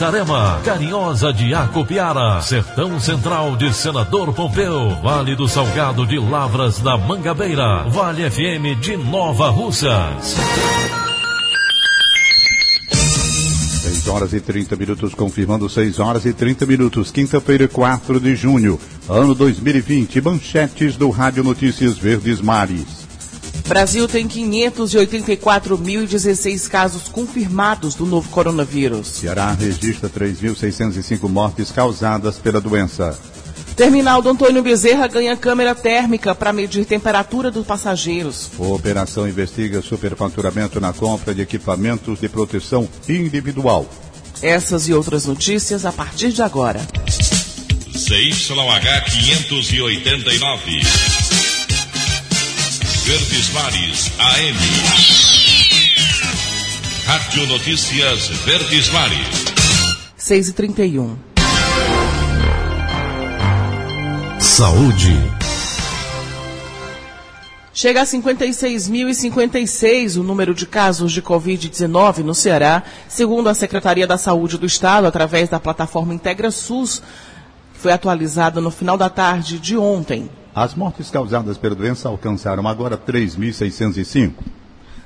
Itarema, Carinhosa de Acopiara, Sertão Central de Senador Pompeu, Vale do Salgado de Lavras da Mangabeira, Vale FM de Nova Russas. 6 horas e 30 minutos, confirmando 6 horas e 30 minutos, quinta-feira, 4 de junho, ano 2020, manchetes do Rádio Notícias Verdes Mares. Brasil tem 584.016 casos confirmados do novo coronavírus. Ceará registra 3.605 mortes causadas pela doença. Terminal do Antônio Bezerra ganha câmera térmica para medir temperatura dos passageiros. A operação investiga superfaturamento na compra de equipamentos de proteção individual. Essas e outras notícias a partir de agora. CYH 589. Verdes Mares AM. Rádio Notícias Verdes Mares. 6 e 31 Saúde. Chega a 56.056 o número de casos de Covid-19 no Ceará, segundo a Secretaria da Saúde do Estado, através da plataforma Integra SUS, que foi atualizada no final da tarde de ontem. As mortes causadas pela doença alcançaram agora 3.605.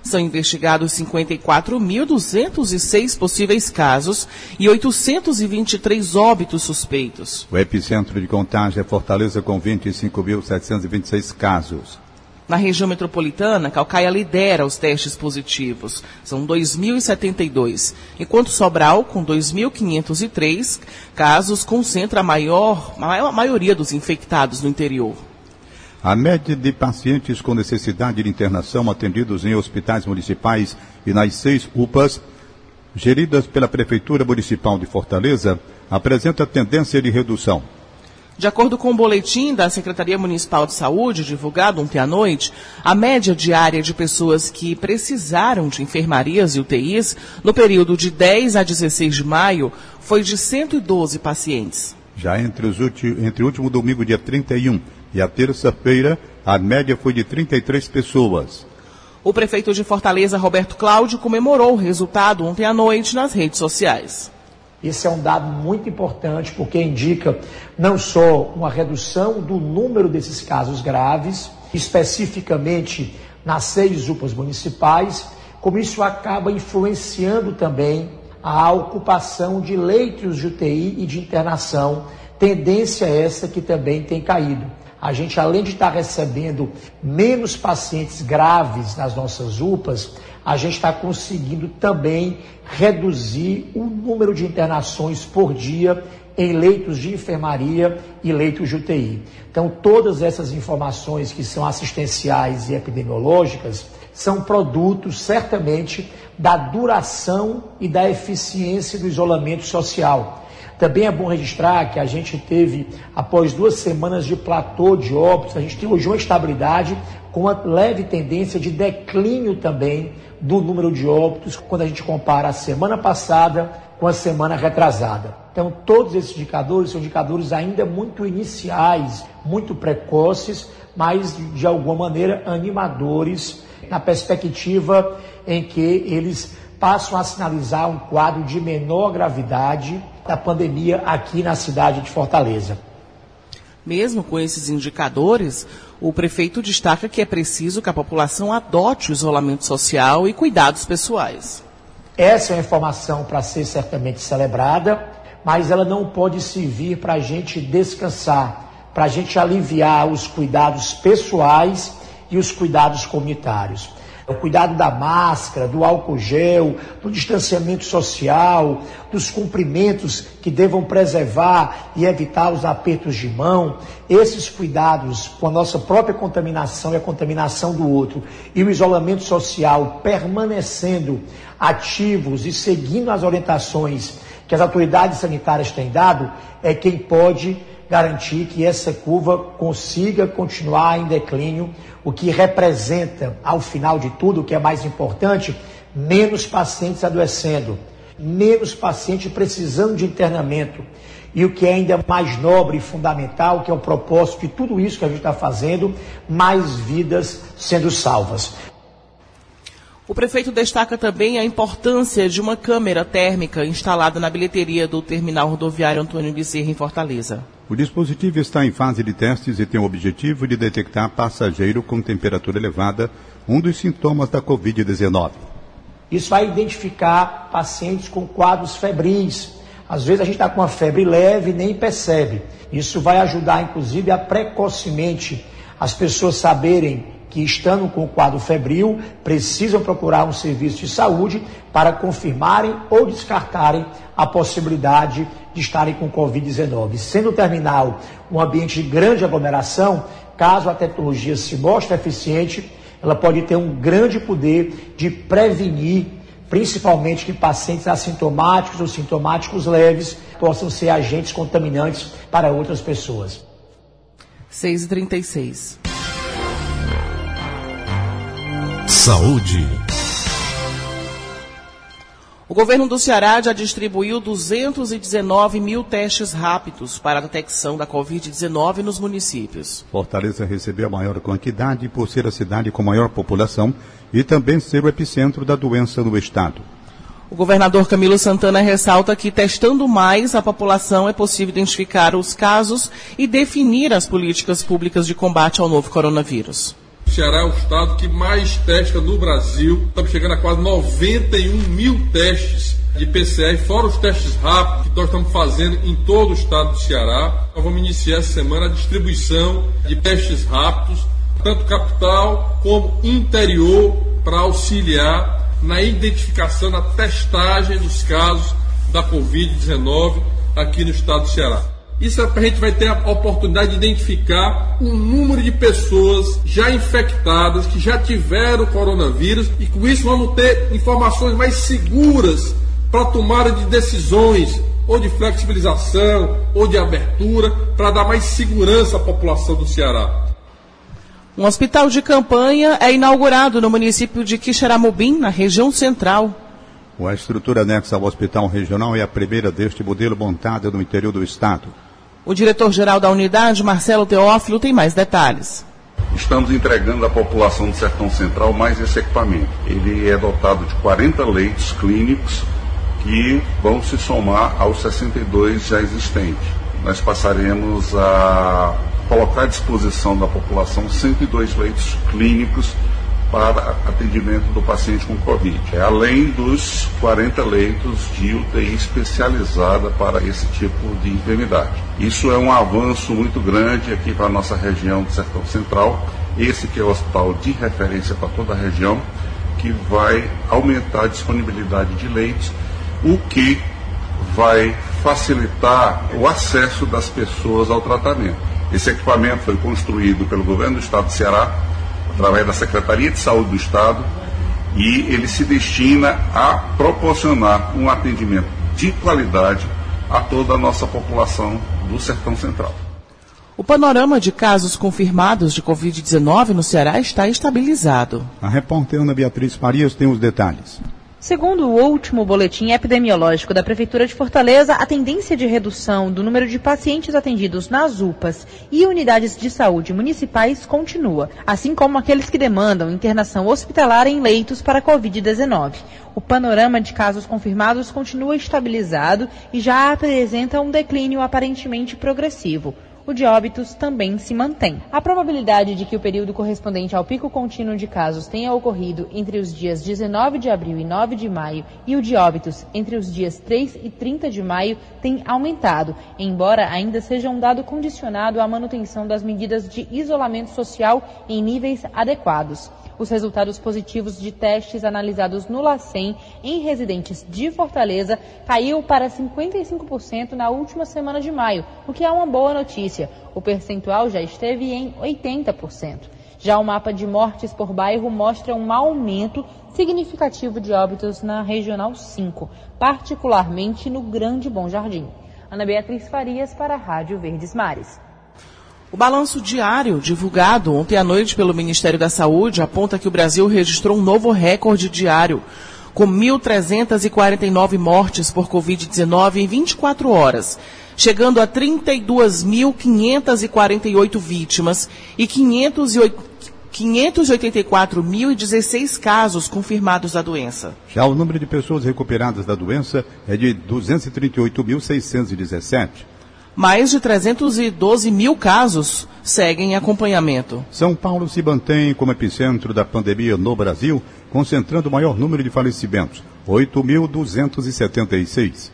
São investigados 54.206 possíveis casos e 823 óbitos suspeitos. O epicentro de contágio é Fortaleza com 25.726 casos. Na região metropolitana, Calcaia lidera os testes positivos. São 2.072, enquanto Sobral, com 2.503 casos, concentra a maior, a maioria dos infectados no interior. A média de pacientes com necessidade de internação atendidos em hospitais municipais e nas seis UPAs, geridas pela Prefeitura Municipal de Fortaleza, apresenta tendência de redução. De acordo com o boletim da Secretaria Municipal de Saúde, divulgado ontem à noite, a média diária de pessoas que precisaram de enfermarias e UTIs no período de 10 a 16 de maio foi de 112 pacientes. Já entre, entre o último domingo, dia 31, e a terça-feira a média foi de 33 pessoas. O prefeito de Fortaleza, Roberto Cláudio, comemorou o resultado ontem à noite nas redes sociais. Esse é um dado muito importante porque indica não só uma redução do número desses casos graves, especificamente nas seis UPAs municipais, como isso acaba influenciando também a ocupação de leitos de UTI e de internação, tendência essa que também tem caído a gente, além de estar recebendo menos pacientes graves nas nossas UPAs, a gente está conseguindo também reduzir o número de internações por dia em leitos de enfermaria e leitos de UTI. Então, todas essas informações que são assistenciais e epidemiológicas são produtos, certamente, da duração e da eficiência do isolamento social. Também é bom registrar que a gente teve, após duas semanas de platô de óbitos, a gente tem hoje uma estabilidade com uma leve tendência de declínio também do número de óbitos quando a gente compara a semana passada com a semana retrasada. Então, todos esses indicadores são indicadores ainda muito iniciais, muito precoces, mas de alguma maneira animadores na perspectiva em que eles passam a sinalizar um quadro de menor gravidade da pandemia aqui na cidade de Fortaleza. Mesmo com esses indicadores, o prefeito destaca que é preciso que a população adote o isolamento social e cuidados pessoais. Essa é uma informação para ser certamente celebrada, mas ela não pode servir para a gente descansar, para a gente aliviar os cuidados pessoais e os cuidados comunitários. O cuidado da máscara, do álcool gel, do distanciamento social, dos cumprimentos que devam preservar e evitar os apertos de mão. Esses cuidados com a nossa própria contaminação e a contaminação do outro e o isolamento social permanecendo ativos e seguindo as orientações que as autoridades sanitárias têm dado, é quem pode garantir que essa curva consiga continuar em declínio, o que representa, ao final de tudo, o que é mais importante, menos pacientes adoecendo, menos pacientes precisando de internamento. E o que é ainda mais nobre e fundamental, que é o propósito de tudo isso que a gente está fazendo, mais vidas sendo salvas. O prefeito destaca também a importância de uma câmera térmica instalada na bilheteria do terminal rodoviário Antônio Bezerra em Fortaleza. O dispositivo está em fase de testes e tem o objetivo de detectar passageiro com temperatura elevada, um dos sintomas da Covid-19. Isso vai identificar pacientes com quadros febris. Às vezes a gente está com uma febre leve e nem percebe. Isso vai ajudar, inclusive, a precocemente as pessoas saberem que, estando com o quadro febril, precisam procurar um serviço de saúde para confirmarem ou descartarem a possibilidade de estarem com Covid-19. Sendo o terminal um ambiente de grande aglomeração, caso a tecnologia se mostre eficiente, ela pode ter um grande poder de prevenir, principalmente que pacientes assintomáticos ou sintomáticos leves possam ser agentes contaminantes para outras pessoas. 6h36. Saúde. O governo do Ceará já distribuiu 219 mil testes rápidos para a detecção da Covid-19 nos municípios. Fortaleza recebeu a maior quantidade por ser a cidade com maior população e também ser o epicentro da doença no estado. O governador Camilo Santana ressalta que, testando mais a população, é possível identificar os casos e definir as políticas públicas de combate ao novo coronavírus. O Ceará é o estado que mais testa no Brasil. Estamos chegando a quase 91 mil testes de PCR, fora os testes rápidos que nós estamos fazendo em todo o estado do Ceará. Nós vamos iniciar essa semana a distribuição de testes rápidos, tanto capital como interior, para auxiliar na identificação, na testagem dos casos da Covid-19 aqui no estado do Ceará. Isso é a gente vai ter a oportunidade de identificar um número de pessoas já infectadas, que já tiveram coronavírus, e com isso vamos ter informações mais seguras para tomada de decisões, ou de flexibilização, ou de abertura, para dar mais segurança à população do Ceará. Um hospital de campanha é inaugurado no município de Quixeramobim, na região central. A estrutura anexa ao hospital regional é a primeira deste modelo montada no interior do estado. O diretor-geral da unidade, Marcelo Teófilo, tem mais detalhes. Estamos entregando à população do Sertão Central mais esse equipamento. Ele é dotado de 40 leitos clínicos que vão se somar aos 62 já existentes. Nós passaremos a colocar à disposição da população 102 leitos clínicos para atendimento do paciente com Covid, é além dos 40 leitos de UTI especializada para esse tipo de enfermidade. Isso é um avanço muito grande aqui para a nossa região do Sertão Central, esse que é o hospital de referência para toda a região, que vai aumentar a disponibilidade de leitos, o que vai facilitar o acesso das pessoas ao tratamento. Esse equipamento foi construído pelo governo do estado do Ceará, através da Secretaria de Saúde do Estado, e ele se destina a proporcionar um atendimento de qualidade a toda a nossa população do Sertão Central. O panorama de casos confirmados de Covid-19 no Ceará está estabilizado. A repórter Ana Beatriz Farias tem os detalhes. Segundo o último boletim epidemiológico da Prefeitura de Fortaleza, a tendência de redução do número de pacientes atendidos nas UPAs e unidades de saúde municipais continua, assim como aqueles que demandam internação hospitalar em leitos para Covid-19. O panorama de casos confirmados continua estabilizado e já apresenta um declínio aparentemente progressivo o de óbitos também se mantém. A probabilidade de que o período correspondente ao pico contínuo de casos tenha ocorrido entre os dias 19 de abril e 9 de maio e o de óbitos entre os dias 3 e 30 de maio tem aumentado, embora ainda seja um dado condicionado à manutenção das medidas de isolamento social em níveis adequados. Os resultados positivos de testes analisados no LACEN em residentes de Fortaleza caiu para 55% na última semana de maio, o que é uma boa notícia. O percentual já esteve em 80%. Já o mapa de mortes por bairro mostra um aumento significativo de óbitos na Regional 5, particularmente no Grande Bom Jardim. Ana Beatriz Farias para a Rádio Verdes Mares. O balanço diário divulgado ontem à noite pelo Ministério da Saúde aponta que o Brasil registrou um novo recorde diário, com 1.349 mortes por Covid-19 em 24 horas, chegando a 32.548 vítimas e 584.016 casos confirmados da doença. Já o número de pessoas recuperadas da doença é de 238.617. Mais de 312 mil casos seguem em acompanhamento. São Paulo se mantém como epicentro da pandemia no Brasil, concentrando o maior número de falecimentos, 8.276.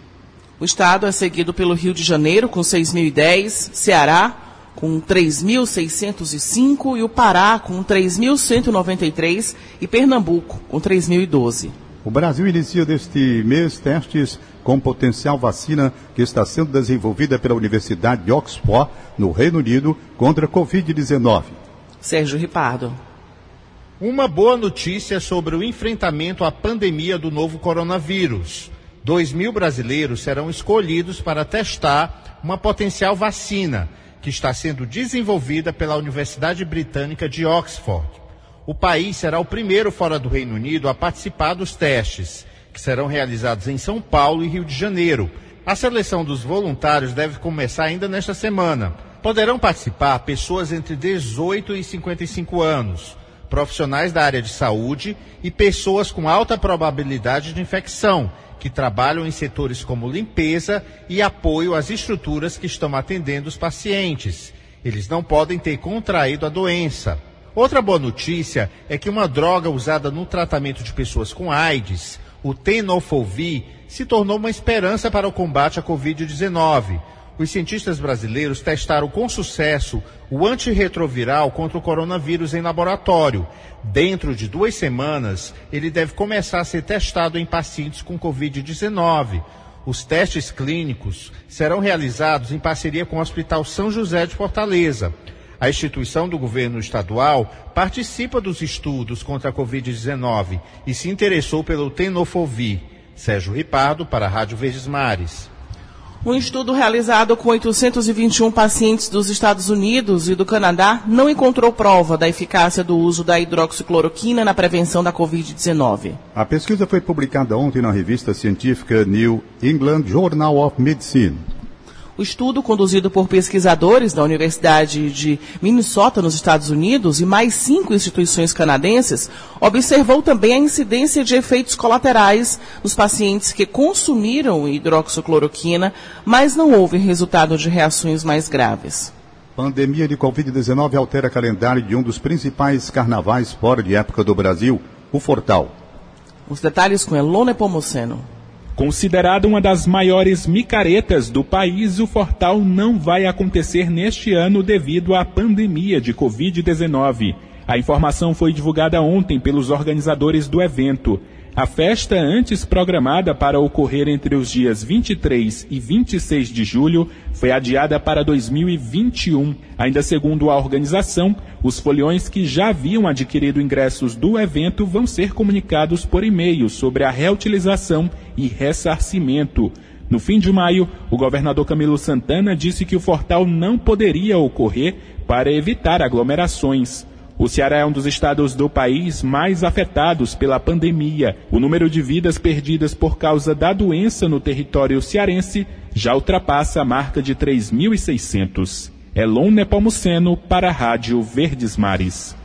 O estado é seguido pelo Rio de Janeiro, com 6.010, Ceará, com 3.605 e o Pará, com 3.193 e Pernambuco, com 3.012. O Brasil inicia deste mês testes com potencial vacina que está sendo desenvolvida pela Universidade de Oxford, no Reino Unido, contra a Covid-19. Sérgio Ripardo. Uma boa notícia sobre o enfrentamento à pandemia do novo coronavírus. 2 mil brasileiros serão escolhidos para testar uma potencial vacina que está sendo desenvolvida pela Universidade Britânica de Oxford. O país será o primeiro fora do Reino Unido a participar dos testes, que serão realizados em São Paulo e Rio de Janeiro. A seleção dos voluntários deve começar ainda nesta semana. Poderão participar pessoas entre 18 e 55 anos, profissionais da área de saúde e pessoas com alta probabilidade de infecção, que trabalham em setores como limpeza e apoio às estruturas que estão atendendo os pacientes. Eles não podem ter contraído a doença. Outra boa notícia é que uma droga usada no tratamento de pessoas com AIDS, o tenofovir, se tornou uma esperança para o combate à Covid-19. Os cientistas brasileiros testaram com sucesso o antirretroviral contra o coronavírus em laboratório. Dentro de duas semanas, ele deve começar a ser testado em pacientes com Covid-19. Os testes clínicos serão realizados em parceria com o Hospital São José de Fortaleza. A instituição do governo estadual participa dos estudos contra a Covid-19 e se interessou pelo tenofovir. Sérgio Ripardo, para a Rádio Verdes Mares. Um estudo realizado com 821 pacientes dos Estados Unidos e do Canadá não encontrou prova da eficácia do uso da hidroxicloroquina na prevenção da Covid-19. A pesquisa foi publicada ontem na revista científica New England Journal of Medicine. O estudo, conduzido por pesquisadores da Universidade de Minnesota, nos Estados Unidos, e mais cinco instituições canadenses, observou também a incidência de efeitos colaterais nos pacientes que consumiram hidroxicloroquina, mas não houve resultado de reações mais graves. Pandemia de Covid-19 altera calendário de um dos principais carnavais fora de época do Brasil, o Fortal. Os detalhes com Elone Pomoceno. Considerado uma das maiores micaretas do país, o Fortal não vai acontecer neste ano devido à pandemia de Covid-19. A informação foi divulgada ontem pelos organizadores do evento. A festa, antes programada para ocorrer entre os dias 23 e 26 de julho, foi adiada para 2021. Ainda segundo a organização, os foliões que já haviam adquirido ingressos do evento vão ser comunicados por e-mail sobre a reutilização e ressarcimento. No fim de maio, o governador Camilo Santana disse que o Fortal não poderia ocorrer para evitar aglomerações. O Ceará é um dos estados do país mais afetados pela pandemia. O número de vidas perdidas por causa da doença no território cearense já ultrapassa a marca de 3.600. Elon Nepomuceno para a Rádio Verdes Mares.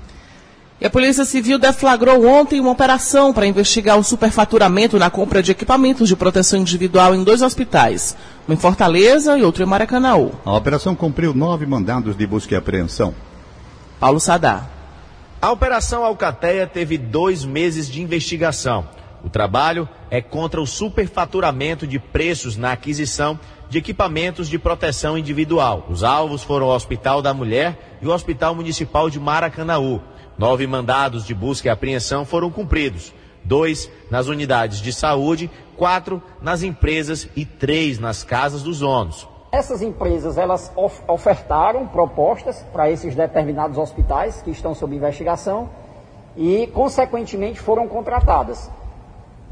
E a Polícia Civil deflagrou ontem uma operação para investigar o superfaturamento na compra de equipamentos de proteção individual em dois hospitais, um em Fortaleza e outro em Maracanã. A operação cumpriu nove mandados de busca e apreensão. Paulo Sadar. A Operação Alcateia teve dois meses de investigação. O trabalho é contra o superfaturamento de preços na aquisição de equipamentos de proteção individual. Os alvos foram o Hospital da Mulher e o Hospital Municipal de Maracanaú. Nove mandados de busca e apreensão foram cumpridos. Dois nas unidades de saúde, quatro nas empresas e três nas casas dos donos. Essas empresas elas ofertaram propostas para esses determinados hospitais que estão sob investigação e, consequentemente, foram contratadas.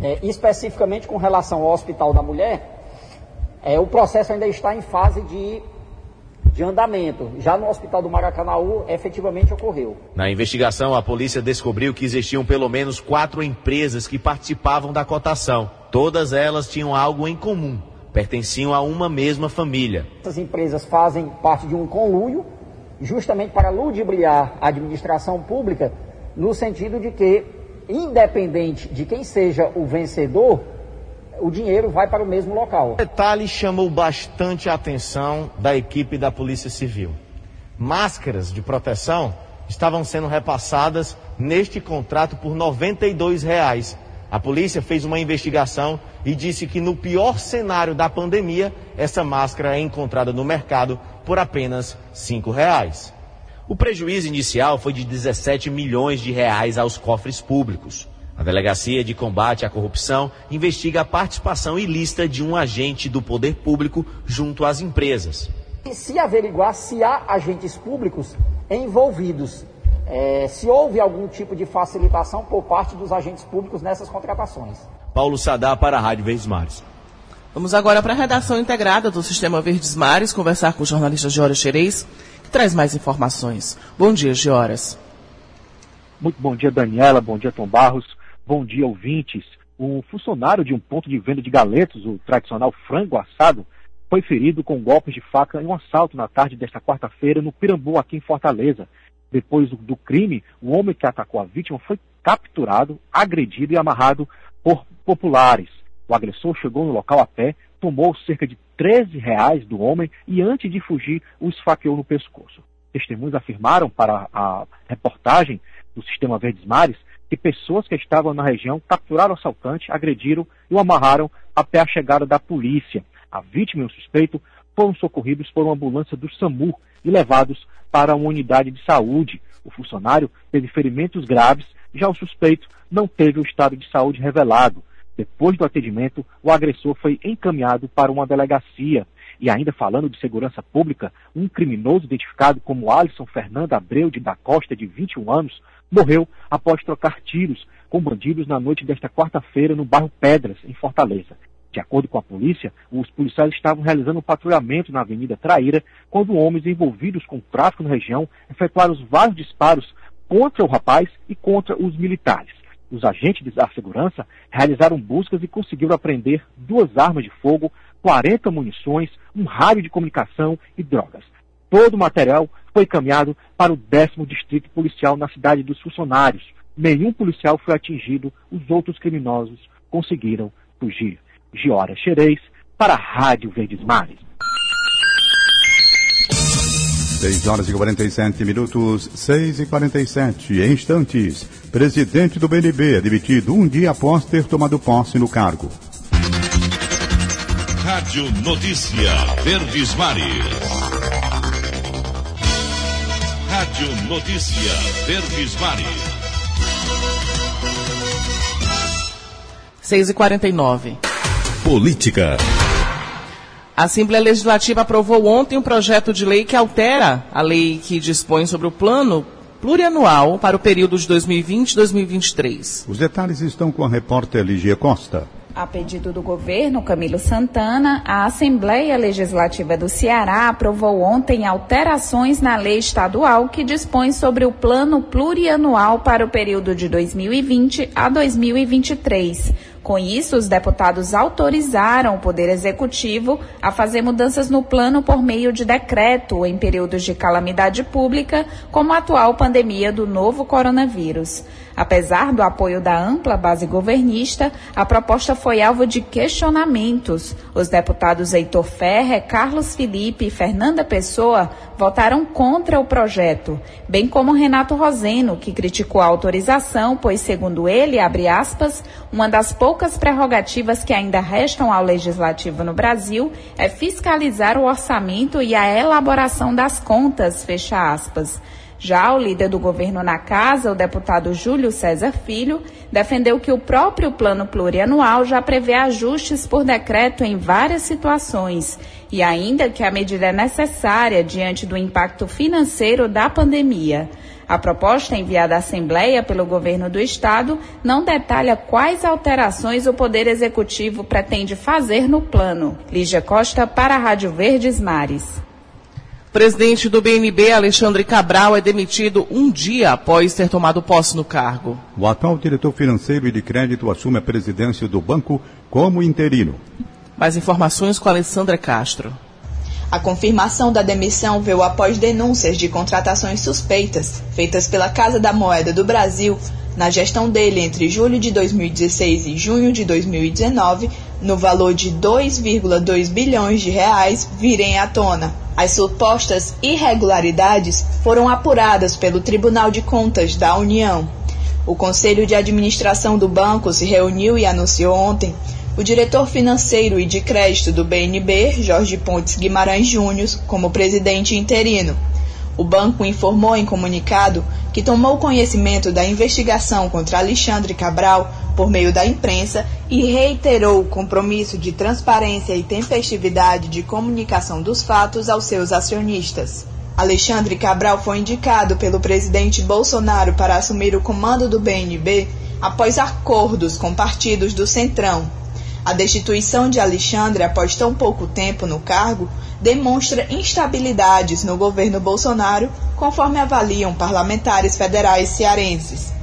É, especificamente com relação ao Hospital da Mulher, é, o processo ainda está em fase de, de andamento. Já no Hospital do Maracanaú, efetivamente ocorreu. Na investigação, a polícia descobriu que existiam pelo menos quatro empresas que participavam da cotação. Todas elas tinham algo em comum pertenciam a uma mesma família. Essas empresas fazem parte de um conluio, justamente para ludibriar a administração pública, no sentido de que, independente de quem seja o vencedor, o dinheiro vai para o mesmo local. O detalhe chamou bastante a atenção da equipe da Polícia Civil. Máscaras de proteção estavam sendo repassadas neste contrato por 92 reais. A polícia fez uma investigação e disse que no pior cenário da pandemia, essa máscara é encontrada no mercado por apenas cinco reais. O prejuízo inicial foi de 17 milhões de reais aos cofres públicos. A Delegacia de Combate à Corrupção investiga a participação ilícita de um agente do poder público junto às empresas. E se averiguar se há agentes públicos envolvidos é, se houve algum tipo de facilitação por parte dos agentes públicos nessas contratações. Paulo Sadá para a Rádio Verdes Mares. Vamos agora para a redação integrada do Sistema Verdes Mares, conversar com o jornalista Gioras Xerez, que traz mais informações. Bom dia, Gioras. Muito bom dia, Daniela. Bom dia, Tom Barros. Bom dia, ouvintes. Um funcionário de um ponto de venda de galetos, o tradicional frango assado, foi ferido com golpes de faca em um assalto na tarde desta quarta-feira no Pirambu, aqui em Fortaleza. Depois do, do crime, o homem que atacou a vítima foi capturado, agredido e amarrado por populares. O agressor chegou no local a pé, tomou cerca de 13 reais do homem e, antes de fugir, o esfaqueou no pescoço. Testemunhos afirmaram para a reportagem do Sistema Verdes Mares que pessoas que estavam na região capturaram o assaltante, agrediram e o amarraram até a chegada da polícia. A vítima e o suspeito foram socorridos por uma ambulância do SAMU e levados para uma unidade de saúde. O funcionário teve ferimentos graves, já o suspeito não teve o estado de saúde revelado. Depois do atendimento, o agressor foi encaminhado para uma delegacia. E ainda falando de segurança pública, um criminoso identificado como Alisson Fernando Abreu de da Costa, de 21 anos, morreu após trocar tiros com bandidos na noite desta quarta-feira no bairro Pedras, em Fortaleza. De acordo com a polícia, os policiais estavam realizando um patrulhamento na Avenida Traíra quando homens envolvidos com tráfico na região efetuaram vários disparos contra o rapaz e contra os militares. Os agentes da segurança realizaram buscas e conseguiram apreender duas armas de fogo, 40 munições, um rádio de comunicação e drogas. Todo o material foi encaminhado para o décimo distrito policial na cidade dos funcionários. Nenhum policial foi atingido, os outros criminosos conseguiram fugir. Giora Xerez, para a Rádio Verdes Mares. 6 horas e 47 minutos, 6 e 47 em instantes. Presidente do BNB é demitido um dia após ter tomado posse no cargo. Rádio Notícia Verdes Mares. Rádio Notícia Verdes Mares. 6 e 49 Política. A Assembleia Legislativa aprovou ontem um projeto de lei que altera a lei que dispõe sobre o plano plurianual para o período de 2020 e 2023. Os detalhes estão com a repórter Ligia Costa. A pedido do governo Camilo Santana, a Assembleia Legislativa do Ceará aprovou ontem alterações na lei estadual que dispõe sobre o plano plurianual para o período de 2020 a 2023. Com isso, os deputados autorizaram o Poder Executivo a fazer mudanças no plano por meio de decreto em períodos de calamidade pública, como a atual pandemia do novo coronavírus. Apesar do apoio da ampla base governista, a proposta foi alvo de questionamentos. Os deputados Heitor Ferrer, Carlos Felipe e Fernanda Pessoa votaram contra o projeto, bem como Renato Roseno, que criticou a autorização, pois, segundo ele, abre aspas, uma das poucas prerrogativas que ainda restam ao legislativo no Brasil é fiscalizar o orçamento e a elaboração das contas, fecha aspas. Já o líder do governo na casa, o deputado Júlio César Filho, defendeu que o próprio plano plurianual já prevê ajustes por decreto em várias situações e ainda que a medida é necessária diante do impacto financeiro da pandemia. A proposta enviada à Assembleia pelo governo do Estado não detalha quais alterações o Poder Executivo pretende fazer no plano. Lígia Costa, para a Rádio Verdes Mares. Presidente do BNB, Alexandre Cabral, é demitido um dia após ter tomado posse no cargo. O atual diretor financeiro e de crédito assume a presidência do banco como interino. Mais informações com Alessandra Castro. A confirmação da demissão veio após denúncias de contratações suspeitas feitas pela Casa da Moeda do Brasil na gestão dele entre julho de 2016 e junho de 2019, no valor de 2,2 bilhões de reais, virem à tona. As supostas irregularidades foram apuradas pelo Tribunal de Contas da União. O Conselho de Administração do banco se reuniu e anunciou ontem o diretor financeiro e de crédito do BNB, Jorge Pontes Guimarães Júnior, como presidente interino. O banco informou em comunicado que tomou conhecimento da investigação contra Alexandre Cabral por meio da imprensa e reiterou o compromisso de transparência e tempestividade de comunicação dos fatos aos seus acionistas. Alexandre Cabral foi indicado pelo presidente Bolsonaro para assumir o comando do BNB após acordos com partidos do Centrão. A destituição de Alexandre após tão pouco tempo no cargo demonstra instabilidades no governo Bolsonaro, conforme avaliam parlamentares federais cearenses.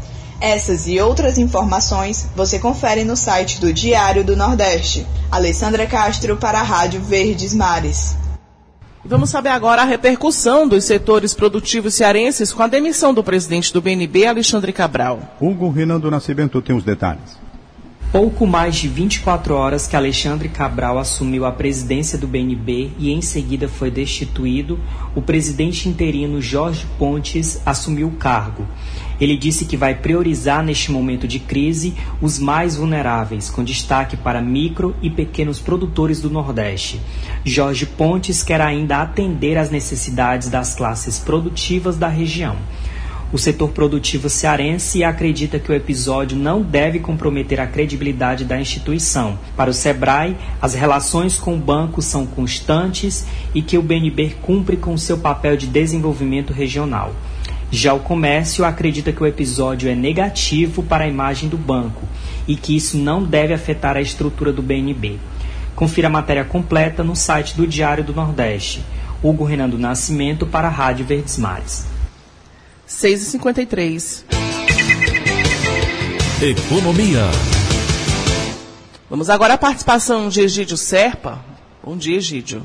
Essas e outras informações você confere no site do Diário do Nordeste. Alessandra Castro para a Rádio Verdes Mares. Vamos saber agora a repercussão dos setores produtivos cearenses com a demissão do presidente do BNB, Alexandre Cabral. Hugo Renan do Nascimento tem os detalhes. Pouco mais de 24 horas que Alexandre Cabral assumiu a presidência do BNB e em seguida foi destituído, o presidente interino Jorge Pontes assumiu o cargo. Ele disse que vai priorizar neste momento de crise os mais vulneráveis, com destaque para micro e pequenos produtores do Nordeste. Jorge Pontes quer ainda atender às necessidades das classes produtivas da região o setor produtivo cearense acredita que o episódio não deve comprometer a credibilidade da instituição. Para o SEBRAE, as relações com o banco são constantes e que o BNB cumpre com seu papel de desenvolvimento regional. Já o comércio acredita que o episódio é negativo para a imagem do banco e que isso não deve afetar a estrutura do BNB. Confira a matéria completa no site do Diário do Nordeste. Hugo Renan do Nascimento para a Rádio Verdes Mares. 6h53. Economia. Vamos agora à participação de Egídio Serpa. Bom dia, Egídio.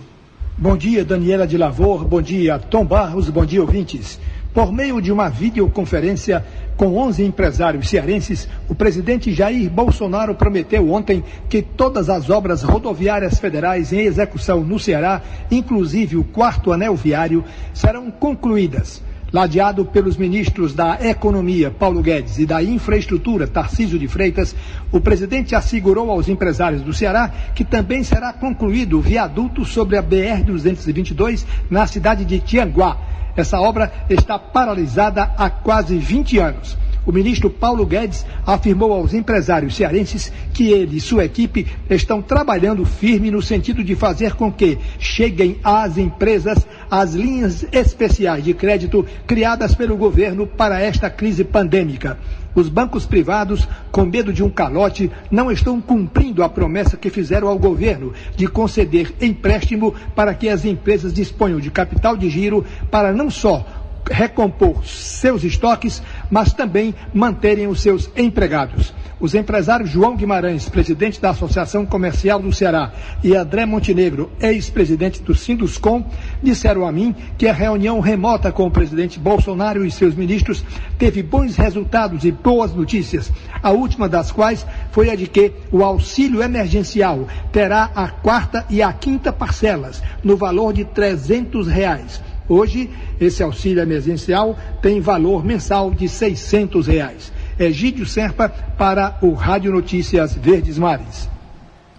Bom dia, Daniela de Lavor. Bom dia, Tom Barros. Bom dia, ouvintes. Por meio de uma videoconferência com 11 empresários cearenses, o presidente Jair Bolsonaro prometeu ontem que todas as obras rodoviárias federais em execução no Ceará, inclusive o quarto anel viário, serão concluídas ladeado pelos ministros da Economia, Paulo Guedes, e da Infraestrutura, Tarcísio de Freitas, o presidente assegurou aos empresários do Ceará que também será concluído o viaduto sobre a BR-222 na cidade de Tianguá. Essa obra está paralisada há quase 20 anos. O ministro Paulo Guedes afirmou aos empresários cearenses que ele e sua equipe estão trabalhando firme no sentido de fazer com que cheguem às empresas as linhas especiais de crédito criadas pelo governo para esta crise pandêmica. Os bancos privados, com medo de um calote, não estão cumprindo a promessa que fizeram ao governo de conceder empréstimo para que as empresas disponham de capital de giro para não só recompor seus estoques, mas também manterem os seus empregados. Os empresários João Guimarães, presidente da Associação Comercial do Ceará, e André Montenegro, ex-presidente do Sinduscom, disseram a mim que a reunião remota com o presidente Bolsonaro e seus ministros teve bons resultados e boas notícias, a última das quais foi a de que o auxílio emergencial terá a quarta e a quinta parcelas, no valor de 300 reais. Hoje, esse auxílio emergencial tem valor mensal de 600 reais. Egídio Serpa para o Rádio Notícias Verdes Mares.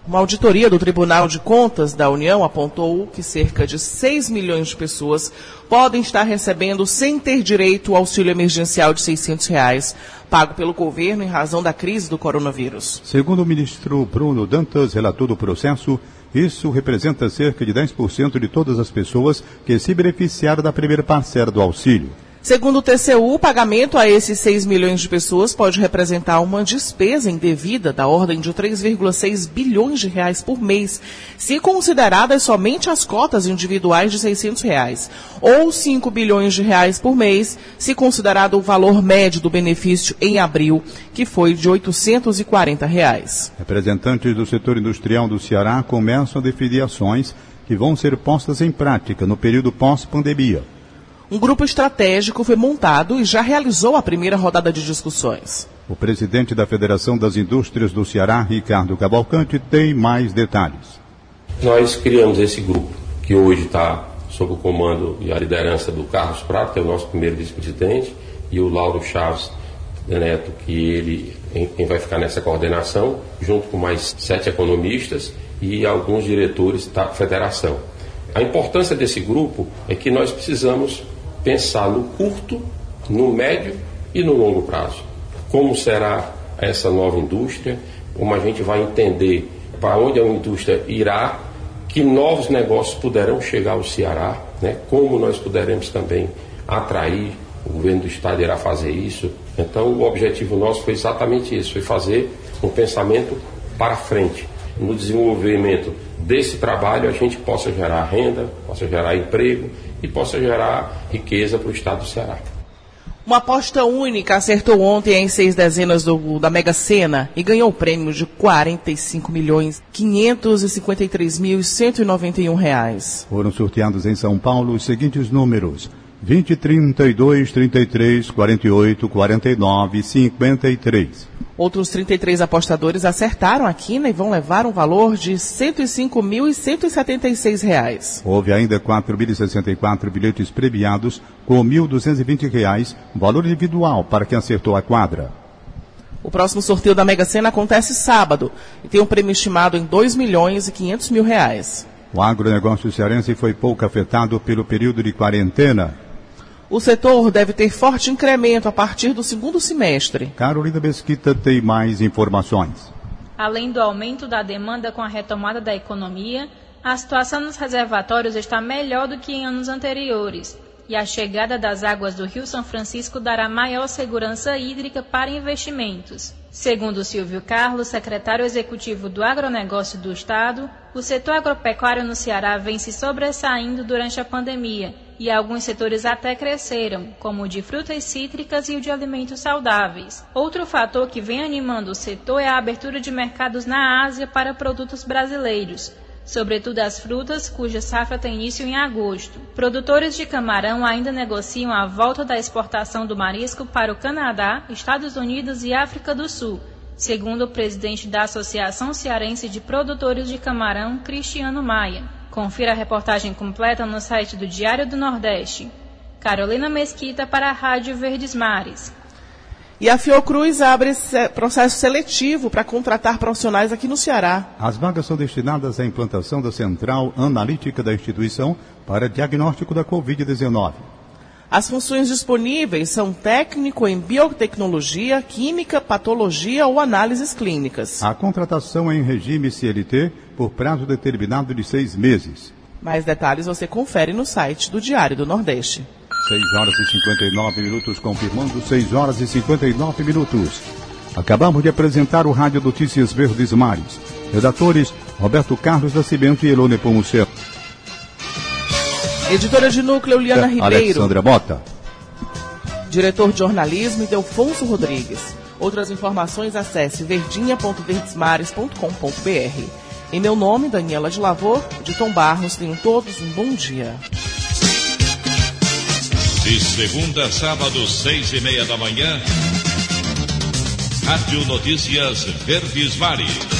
Uma auditoria do Tribunal de Contas da União apontou que cerca de 6 milhões de pessoas podem estar recebendo sem ter direito ao auxílio emergencial de 600 reais, pago pelo governo em razão da crise do coronavírus. Segundo o ministro Bruno Dantas, relator do processo, isso representa cerca de 10% de todas as pessoas que se beneficiaram da primeira parcela do auxílio. Segundo o TCU, o pagamento a esses 6 milhões de pessoas pode representar uma despesa indevida da ordem de 3,6 bilhões de reais por mês, se consideradas somente as cotas individuais de 600 reais, ou 5 bilhões de reais por mês, se considerado o valor médio do benefício em abril, que foi de 840 reais. Representantes do setor industrial do Ceará começam a definir ações que vão ser postas em prática no período pós-pandemia. Um grupo estratégico foi montado e já realizou a primeira rodada de discussões. O presidente da Federação das Indústrias do Ceará, Ricardo Cavalcante, tem mais detalhes. Nós criamos esse grupo, que hoje está sob o comando e a liderança do Carlos Prato, que é o nosso primeiro vice-presidente, e o Lauro Chaves Neto, que ele quem vai ficar nessa coordenação, junto com mais sete economistas e alguns diretores da federação. A importância desse grupo é que nós precisamos pensar no curto, no médio e no longo prazo. Como será essa nova indústria? Como a gente vai entender para onde a indústria irá? Que novos negócios poderão chegar ao Ceará? Né? Como nós poderemos também atrair? O governo do estado irá fazer isso. Então, o objetivo nosso foi exatamente isso: foi fazer um pensamento para frente no desenvolvimento desse trabalho a gente possa gerar renda, possa gerar emprego e possa gerar riqueza para o estado do Ceará. Uma aposta única acertou ontem em seis dezenas do, da Mega Sena e ganhou o prêmio de 45 milhões 553 mil 191 reais. Foram sorteados em São Paulo os seguintes números: 20, 32, 33, 48, 49, 53. Outros 33 apostadores acertaram a quina e vão levar um valor de R$ 105.176. Houve ainda 4.064 bilhetes premiados com R$ 1.220, valor individual para quem acertou a quadra. O próximo sorteio da Mega Sena acontece sábado e tem um prêmio estimado em R$ 2 milhões e 500 mil reais. O agronegócio cearense foi pouco afetado pelo período de quarentena o setor deve ter forte incremento a partir do segundo semestre. Carolina Mesquita tem mais informações. Além do aumento da demanda com a retomada da economia, a situação nos reservatórios está melhor do que em anos anteriores. E a chegada das águas do Rio São Francisco dará maior segurança hídrica para investimentos. Segundo Silvio Carlos, secretário executivo do agronegócio do Estado, o setor agropecuário no Ceará vem se sobressaindo durante a pandemia e alguns setores até cresceram, como o de frutas cítricas e o de alimentos saudáveis. Outro fator que vem animando o setor é a abertura de mercados na Ásia para produtos brasileiros, sobretudo as frutas, cuja safra tem início em agosto. Produtores de camarão ainda negociam a volta da exportação do marisco para o Canadá, Estados Unidos e África do Sul, segundo o presidente da Associação Cearense de Produtores de Camarão, Cristiano Maia. Confira a reportagem completa no site do Diário do Nordeste. Carolina Mesquita para a Rádio Verdes Mares. E a Fiocruz abre processo seletivo para contratar profissionais aqui no Ceará. As vagas são destinadas à implantação da central analítica da instituição para diagnóstico da Covid-19. As funções disponíveis são técnico em biotecnologia, química, patologia ou análises clínicas. A contratação é em regime CLT por prazo determinado de seis meses. Mais detalhes você confere no site do Diário do Nordeste. 6 horas e 59 minutos, confirmando 6 horas e 59 minutos. Acabamos de apresentar o Rádio Notícias Verdes Mares. Redatores Roberto Carlos da Cimento e Elone Pomuceno. Editora de núcleo, Liana Ribeiro. Alexandra Mota. Diretor de jornalismo, Delfonso Rodrigues. Outras informações, acesse verdinha.verdesmares.com.br. Em meu nome, Daniela de Lavor, de Tom Barros, tenham todos um bom dia. De segunda a sábado, seis e meia da manhã, Rádio Notícias Verdes Mares.